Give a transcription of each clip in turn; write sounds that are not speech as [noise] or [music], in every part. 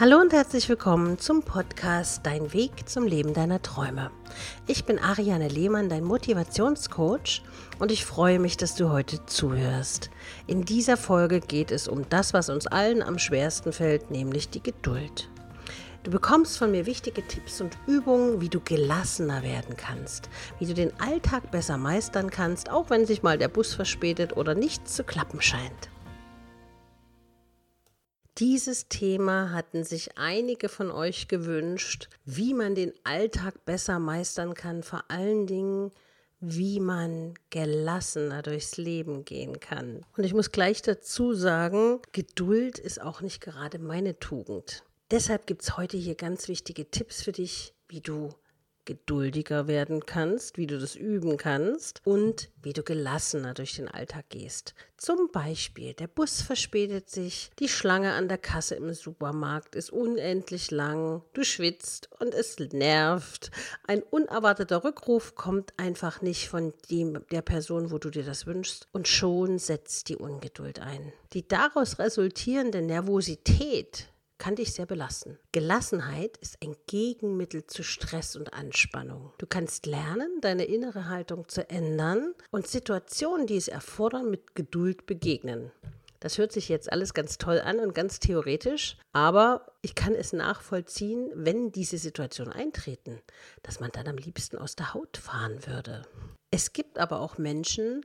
Hallo und herzlich willkommen zum Podcast Dein Weg zum Leben deiner Träume. Ich bin Ariane Lehmann, dein Motivationscoach und ich freue mich, dass du heute zuhörst. In dieser Folge geht es um das, was uns allen am schwersten fällt, nämlich die Geduld. Du bekommst von mir wichtige Tipps und Übungen, wie du gelassener werden kannst, wie du den Alltag besser meistern kannst, auch wenn sich mal der Bus verspätet oder nichts zu klappen scheint. Dieses Thema hatten sich einige von euch gewünscht, wie man den Alltag besser meistern kann, vor allen Dingen, wie man gelassener durchs Leben gehen kann. Und ich muss gleich dazu sagen, Geduld ist auch nicht gerade meine Tugend. Deshalb gibt es heute hier ganz wichtige Tipps für dich, wie du geduldiger werden kannst, wie du das üben kannst und wie du gelassener durch den Alltag gehst. Zum Beispiel, der Bus verspätet sich, die Schlange an der Kasse im Supermarkt ist unendlich lang, du schwitzt und es nervt. Ein unerwarteter Rückruf kommt einfach nicht von dem, der Person, wo du dir das wünschst und schon setzt die Ungeduld ein. Die daraus resultierende Nervosität kann dich sehr belasten. Gelassenheit ist ein Gegenmittel zu Stress und Anspannung. Du kannst lernen, deine innere Haltung zu ändern und Situationen, die es erfordern, mit Geduld begegnen. Das hört sich jetzt alles ganz toll an und ganz theoretisch, aber ich kann es nachvollziehen, wenn diese Situationen eintreten, dass man dann am liebsten aus der Haut fahren würde. Es gibt aber auch Menschen,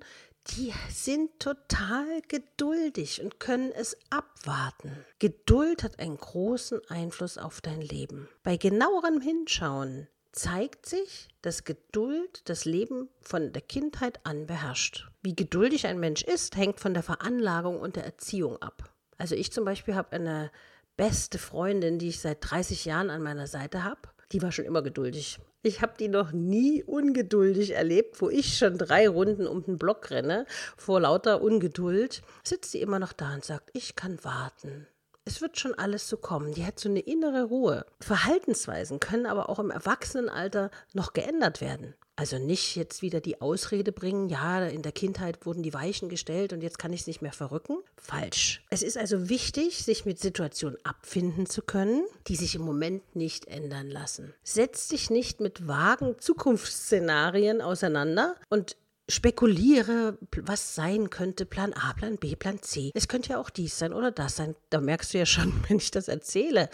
die sind total geduldig und können es abwarten. Geduld hat einen großen Einfluss auf dein Leben. Bei genauerem Hinschauen zeigt sich, dass Geduld das Leben von der Kindheit an beherrscht. Wie geduldig ein Mensch ist, hängt von der Veranlagung und der Erziehung ab. Also ich zum Beispiel habe eine beste Freundin, die ich seit 30 Jahren an meiner Seite habe. Die war schon immer geduldig. Ich habe die noch nie ungeduldig erlebt, wo ich schon drei Runden um den Block renne, vor lauter Ungeduld, sitzt sie immer noch da und sagt, ich kann warten. Es wird schon alles so kommen. Die hat so eine innere Ruhe. Verhaltensweisen können aber auch im Erwachsenenalter noch geändert werden. Also nicht jetzt wieder die Ausrede bringen, ja, in der Kindheit wurden die Weichen gestellt und jetzt kann ich es nicht mehr verrücken. Falsch. Es ist also wichtig, sich mit Situationen abfinden zu können, die sich im Moment nicht ändern lassen. Setz dich nicht mit vagen Zukunftsszenarien auseinander und spekuliere, was sein könnte, Plan A, Plan B, Plan C. Es könnte ja auch dies sein oder das sein. Da merkst du ja schon, [laughs] wenn ich das erzähle,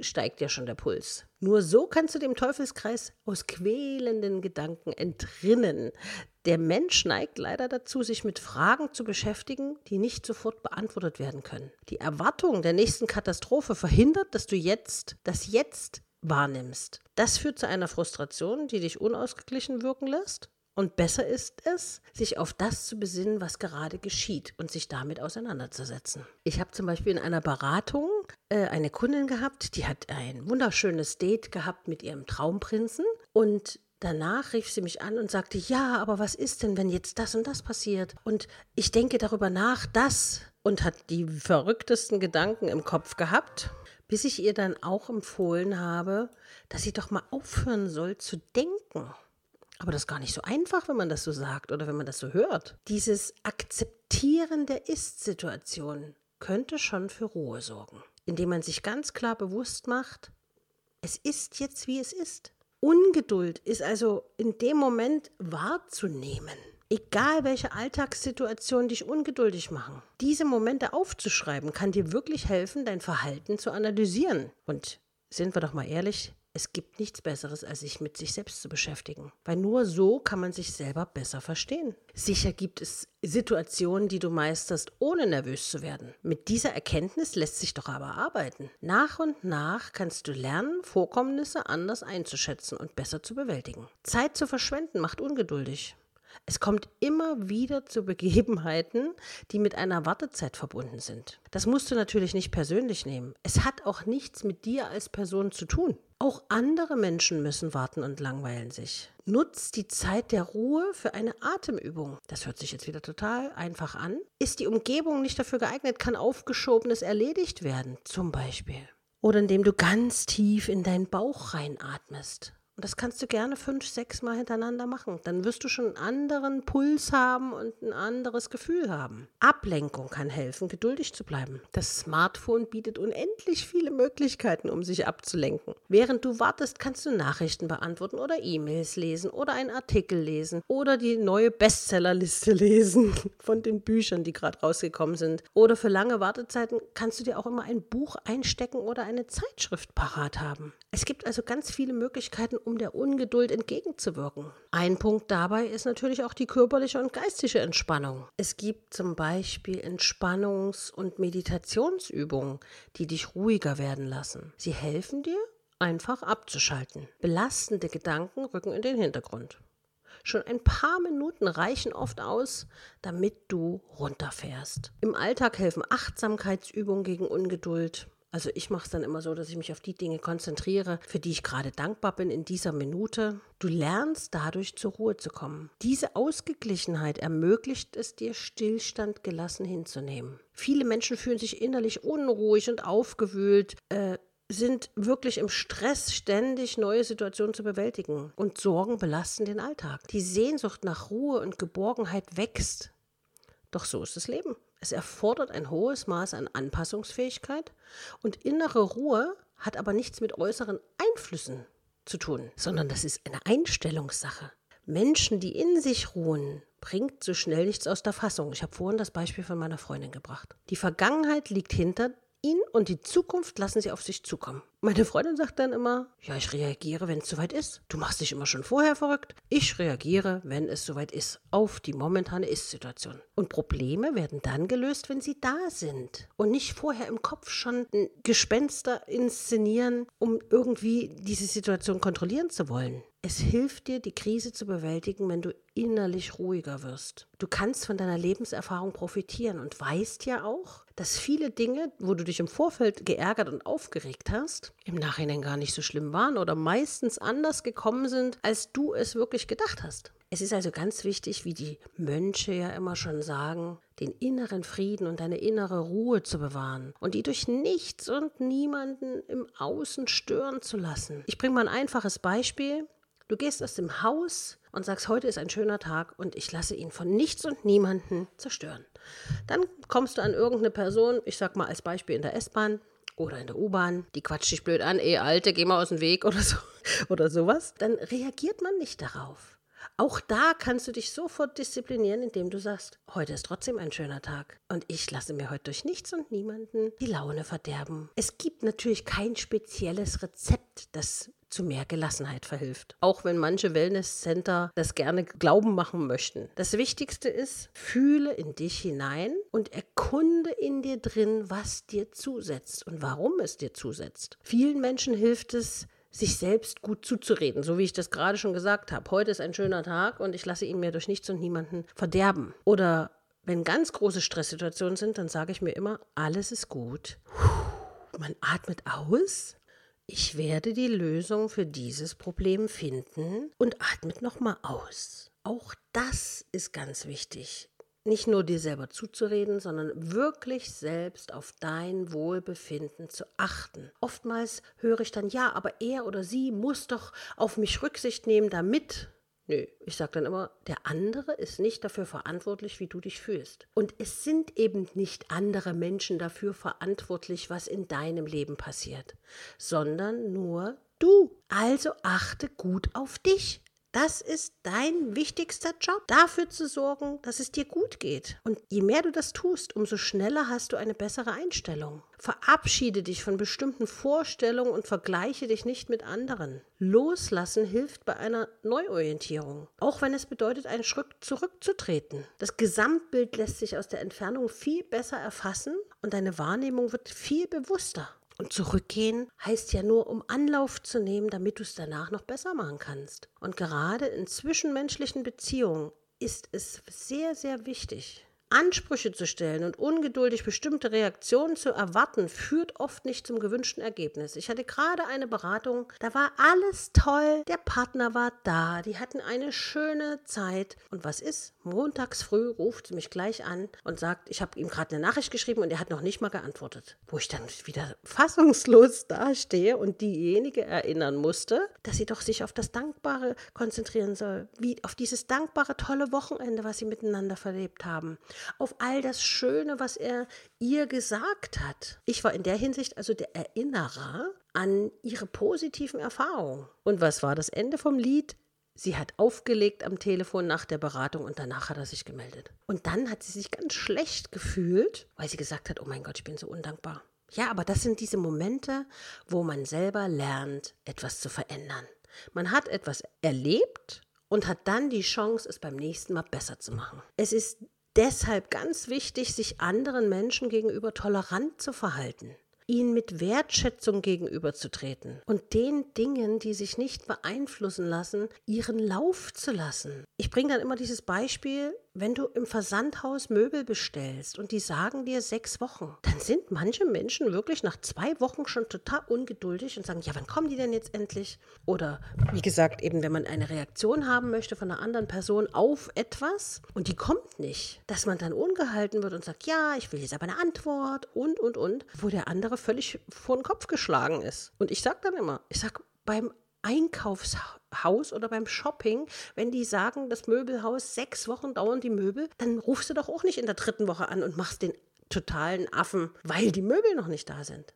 steigt ja schon der Puls. Nur so kannst du dem Teufelskreis aus quälenden Gedanken entrinnen. Der Mensch neigt leider dazu, sich mit Fragen zu beschäftigen, die nicht sofort beantwortet werden können. Die Erwartung der nächsten Katastrophe verhindert, dass du jetzt, das Jetzt wahrnimmst. Das führt zu einer Frustration, die dich unausgeglichen wirken lässt und besser ist es, sich auf das zu besinnen, was gerade geschieht und sich damit auseinanderzusetzen. Ich habe zum Beispiel in einer Beratung äh, eine Kundin gehabt, die hat ein wunderschönes Date gehabt mit ihrem Traumprinzen und Danach rief sie mich an und sagte, ja, aber was ist denn, wenn jetzt das und das passiert? Und ich denke darüber nach, das und hat die verrücktesten Gedanken im Kopf gehabt, bis ich ihr dann auch empfohlen habe, dass sie doch mal aufhören soll zu denken. Aber das ist gar nicht so einfach, wenn man das so sagt oder wenn man das so hört. Dieses Akzeptieren der Ist-Situation könnte schon für Ruhe sorgen, indem man sich ganz klar bewusst macht, es ist jetzt, wie es ist. Ungeduld ist also in dem Moment wahrzunehmen. Egal welche Alltagssituationen dich ungeduldig machen. Diese Momente aufzuschreiben kann dir wirklich helfen, dein Verhalten zu analysieren. Und sind wir doch mal ehrlich, es gibt nichts Besseres, als sich mit sich selbst zu beschäftigen. Weil nur so kann man sich selber besser verstehen. Sicher gibt es Situationen, die du meisterst, ohne nervös zu werden. Mit dieser Erkenntnis lässt sich doch aber arbeiten. Nach und nach kannst du lernen, Vorkommnisse anders einzuschätzen und besser zu bewältigen. Zeit zu verschwenden macht ungeduldig. Es kommt immer wieder zu Begebenheiten, die mit einer Wartezeit verbunden sind. Das musst du natürlich nicht persönlich nehmen. Es hat auch nichts mit dir als Person zu tun. Auch andere Menschen müssen warten und langweilen sich. Nutz die Zeit der Ruhe für eine Atemübung. Das hört sich jetzt wieder total einfach an. Ist die Umgebung nicht dafür geeignet, kann Aufgeschobenes erledigt werden, zum Beispiel. Oder indem du ganz tief in deinen Bauch reinatmest Und das kannst du gerne fünf, sechs Mal hintereinander machen. Dann wirst du schon einen anderen Puls haben und ein anderes Gefühl haben. Ablenkung kann helfen, geduldig zu bleiben. Das Smartphone bietet unendlich viele Möglichkeiten, um sich abzulenken. Während du wartest, kannst du Nachrichten beantworten oder E-Mails lesen oder einen Artikel lesen oder die neue Bestsellerliste [laughs] lesen von den Büchern, die gerade rausgekommen sind. Oder für lange Wartezeiten kannst du dir auch immer ein Buch einstecken oder eine Zeitschrift parat haben. Es gibt also ganz viele Möglichkeiten, um der Ungeduld entgegenzuwirken. Ein Punkt dabei ist natürlich auch die körperliche und geistige Entspannung. Es gibt zum Beispiel Entspannungs- und Meditationsübungen, die dich ruhiger werden lassen. Sie helfen dir, einfach abzuschalten. Belastende Gedanken rücken in den Hintergrund. Schon ein paar Minuten reichen oft aus, damit du runterfährst. Im Alltag helfen Achtsamkeitsübungen gegen Ungeduld, also ich mache es dann immer so, dass ich mich auf die Dinge konzentriere, für die ich gerade dankbar bin in dieser Minute. Du lernst dadurch zur Ruhe zu kommen. Diese Ausgeglichenheit ermöglicht es dir, Stillstand gelassen hinzunehmen. Viele Menschen fühlen sich innerlich unruhig und aufgewühlt. Äh, sind wirklich im Stress, ständig neue Situationen zu bewältigen. Und Sorgen belasten den Alltag. Die Sehnsucht nach Ruhe und Geborgenheit wächst. Doch so ist das Leben. Es erfordert ein hohes Maß an Anpassungsfähigkeit und innere Ruhe hat aber nichts mit äußeren Einflüssen zu tun, sondern das ist eine Einstellungssache. Menschen, die in sich ruhen, bringt so schnell nichts aus der Fassung. Ich habe vorhin das Beispiel von meiner Freundin gebracht. Die Vergangenheit liegt hinter ihn und die Zukunft lassen sie auf sich zukommen. Meine Freundin sagt dann immer, ja, ich reagiere, wenn es soweit ist. Du machst dich immer schon vorher verrückt. Ich reagiere, wenn es soweit ist, auf die momentane Ist-Situation. Und Probleme werden dann gelöst, wenn sie da sind. Und nicht vorher im Kopf schon ein Gespenster inszenieren, um irgendwie diese Situation kontrollieren zu wollen. Es hilft dir, die Krise zu bewältigen, wenn du innerlich ruhiger wirst. Du kannst von deiner Lebenserfahrung profitieren und weißt ja auch, dass viele Dinge, wo du dich im Vorfeld geärgert und aufgeregt hast, im Nachhinein gar nicht so schlimm waren oder meistens anders gekommen sind, als du es wirklich gedacht hast. Es ist also ganz wichtig, wie die Mönche ja immer schon sagen, den inneren Frieden und deine innere Ruhe zu bewahren und die durch nichts und niemanden im Außen stören zu lassen. Ich bringe mal ein einfaches Beispiel. Du gehst aus dem Haus und sagst, heute ist ein schöner Tag und ich lasse ihn von nichts und niemanden zerstören. Dann kommst du an irgendeine Person, ich sag mal als Beispiel in der S-Bahn oder in der U-Bahn, die quatscht dich blöd an, ey Alte, geh mal aus dem Weg oder so [laughs] oder sowas, dann reagiert man nicht darauf. Auch da kannst du dich sofort disziplinieren, indem du sagst, heute ist trotzdem ein schöner Tag und ich lasse mir heute durch nichts und niemanden die Laune verderben. Es gibt natürlich kein spezielles Rezept, das zu mehr Gelassenheit verhilft. Auch wenn manche Wellnesscenter das gerne glauben machen möchten. Das Wichtigste ist, fühle in dich hinein und erkunde in dir drin, was dir zusetzt und warum es dir zusetzt. Vielen Menschen hilft es, sich selbst gut zuzureden, so wie ich das gerade schon gesagt habe. Heute ist ein schöner Tag und ich lasse ihn mir durch nichts und niemanden verderben. Oder wenn ganz große Stresssituationen sind, dann sage ich mir immer, alles ist gut. Man atmet aus ich werde die Lösung für dieses Problem finden und atmet nochmal aus. Auch das ist ganz wichtig. Nicht nur dir selber zuzureden, sondern wirklich selbst auf dein Wohlbefinden zu achten. Oftmals höre ich dann, ja, aber er oder sie muss doch auf mich Rücksicht nehmen, damit Nö, ich sage dann immer, der andere ist nicht dafür verantwortlich, wie du dich fühlst. Und es sind eben nicht andere Menschen dafür verantwortlich, was in deinem Leben passiert, sondern nur du. Also achte gut auf dich. Das ist dein wichtigster Job, dafür zu sorgen, dass es dir gut geht. Und je mehr du das tust, umso schneller hast du eine bessere Einstellung. Verabschiede dich von bestimmten Vorstellungen und vergleiche dich nicht mit anderen. Loslassen hilft bei einer Neuorientierung, auch wenn es bedeutet, einen Schritt zurückzutreten. Das Gesamtbild lässt sich aus der Entfernung viel besser erfassen und deine Wahrnehmung wird viel bewusster. Und zurückgehen heißt ja nur, um Anlauf zu nehmen, damit du es danach noch besser machen kannst. Und gerade in zwischenmenschlichen Beziehungen ist es sehr, sehr wichtig, Ansprüche zu stellen und ungeduldig bestimmte Reaktionen zu erwarten, führt oft nicht zum gewünschten Ergebnis. Ich hatte gerade eine Beratung, da war alles toll, der Partner war da, die hatten eine schöne Zeit. Und was ist? Montags früh ruft sie mich gleich an und sagt, ich habe ihm gerade eine Nachricht geschrieben und er hat noch nicht mal geantwortet. Wo ich dann wieder fassungslos dastehe und diejenige erinnern musste, dass sie doch sich auf das Dankbare konzentrieren soll, wie auf dieses dankbare, tolle Wochenende, was sie miteinander verlebt haben auf all das Schöne, was er ihr gesagt hat. Ich war in der Hinsicht also der Erinnerer an ihre positiven Erfahrungen. Und was war das Ende vom Lied? Sie hat aufgelegt am Telefon nach der Beratung und danach hat er sich gemeldet. Und dann hat sie sich ganz schlecht gefühlt, weil sie gesagt hat, oh mein Gott, ich bin so undankbar. Ja, aber das sind diese Momente, wo man selber lernt, etwas zu verändern. Man hat etwas erlebt und hat dann die Chance, es beim nächsten Mal besser zu machen. Es ist deshalb ganz wichtig, sich anderen Menschen gegenüber tolerant zu verhalten ihnen mit Wertschätzung gegenüberzutreten und den Dingen, die sich nicht beeinflussen lassen, ihren Lauf zu lassen. Ich bringe dann immer dieses Beispiel, wenn du im Versandhaus Möbel bestellst und die sagen dir sechs Wochen, dann sind manche Menschen wirklich nach zwei Wochen schon total ungeduldig und sagen, ja, wann kommen die denn jetzt endlich? Oder wie gesagt, eben wenn man eine Reaktion haben möchte von einer anderen Person auf etwas und die kommt nicht, dass man dann ungehalten wird und sagt, ja, ich will jetzt aber eine Antwort und, und, und, wo der andere völlig vor den Kopf geschlagen ist. Und ich sage dann immer, ich sage, beim Einkaufshaus oder beim Shopping, wenn die sagen, das Möbelhaus sechs Wochen dauern die Möbel, dann rufst du doch auch nicht in der dritten Woche an und machst den totalen Affen, weil die Möbel noch nicht da sind.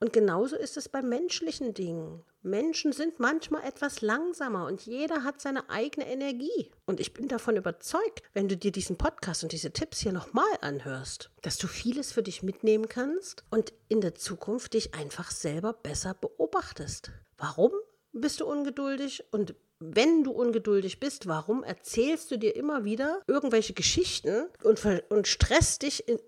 Und genauso ist es bei menschlichen Dingen. Menschen sind manchmal etwas langsamer und jeder hat seine eigene Energie. Und ich bin davon überzeugt, wenn du dir diesen Podcast und diese Tipps hier nochmal anhörst, dass du vieles für dich mitnehmen kannst und in der Zukunft dich einfach selber besser beobachtest. Warum bist du ungeduldig und wenn du ungeduldig bist, warum erzählst du dir immer wieder irgendwelche Geschichten und, und stresst dich in,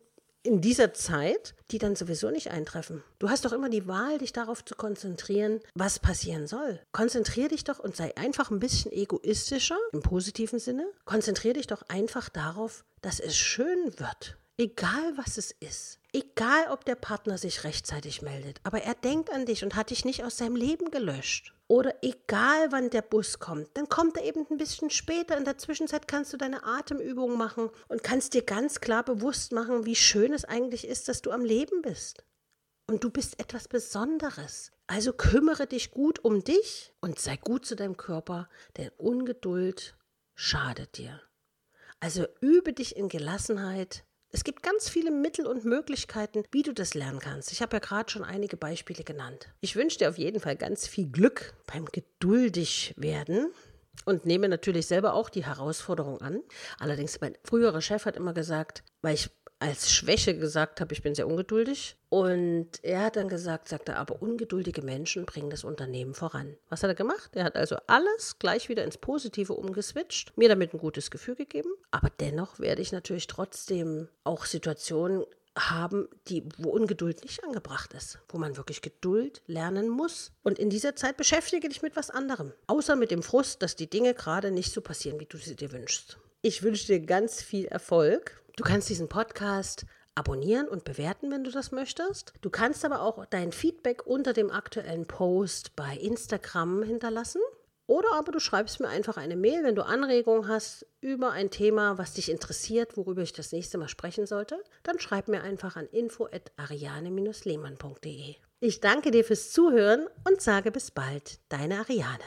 in dieser Zeit, die dann sowieso nicht eintreffen. Du hast doch immer die Wahl, dich darauf zu konzentrieren, was passieren soll. Konzentrier dich doch und sei einfach ein bisschen egoistischer im positiven Sinne. Konzentrier dich doch einfach darauf, dass es schön wird. Egal was es ist. Egal ob der Partner sich rechtzeitig meldet. Aber er denkt an dich und hat dich nicht aus seinem Leben gelöscht. Oder egal wann der Bus kommt, dann kommt er eben ein bisschen später. In der Zwischenzeit kannst du deine Atemübung machen und kannst dir ganz klar bewusst machen, wie schön es eigentlich ist, dass du am Leben bist. Und du bist etwas Besonderes. Also kümmere dich gut um dich und sei gut zu deinem Körper, denn Ungeduld schadet dir. Also übe dich in Gelassenheit, es gibt ganz viele Mittel und Möglichkeiten, wie du das lernen kannst. Ich habe ja gerade schon einige Beispiele genannt. Ich wünsche dir auf jeden Fall ganz viel Glück beim geduldig werden und nehme natürlich selber auch die Herausforderung an. Allerdings, mein früherer Chef hat immer gesagt, weil ich als Schwäche gesagt habe, ich bin sehr ungeduldig. Und er hat dann gesagt, sagte, aber ungeduldige Menschen bringen das Unternehmen voran. Was hat er gemacht? Er hat also alles gleich wieder ins Positive umgeswitcht, mir damit ein gutes Gefühl gegeben. Aber dennoch werde ich natürlich trotzdem auch Situationen haben, die, wo Ungeduld nicht angebracht ist, wo man wirklich Geduld lernen muss. Und in dieser Zeit beschäftige dich mit was anderem, außer mit dem Frust, dass die Dinge gerade nicht so passieren, wie du sie dir wünschst. Ich wünsche dir ganz viel Erfolg Du kannst diesen Podcast abonnieren und bewerten, wenn du das möchtest. Du kannst aber auch dein Feedback unter dem aktuellen Post bei Instagram hinterlassen. Oder aber du schreibst mir einfach eine Mail, wenn du Anregungen hast über ein Thema, was dich interessiert, worüber ich das nächste Mal sprechen sollte. Dann schreib mir einfach an info@ariane-lehmann.de. Ich danke dir fürs Zuhören und sage bis bald, deine Ariane.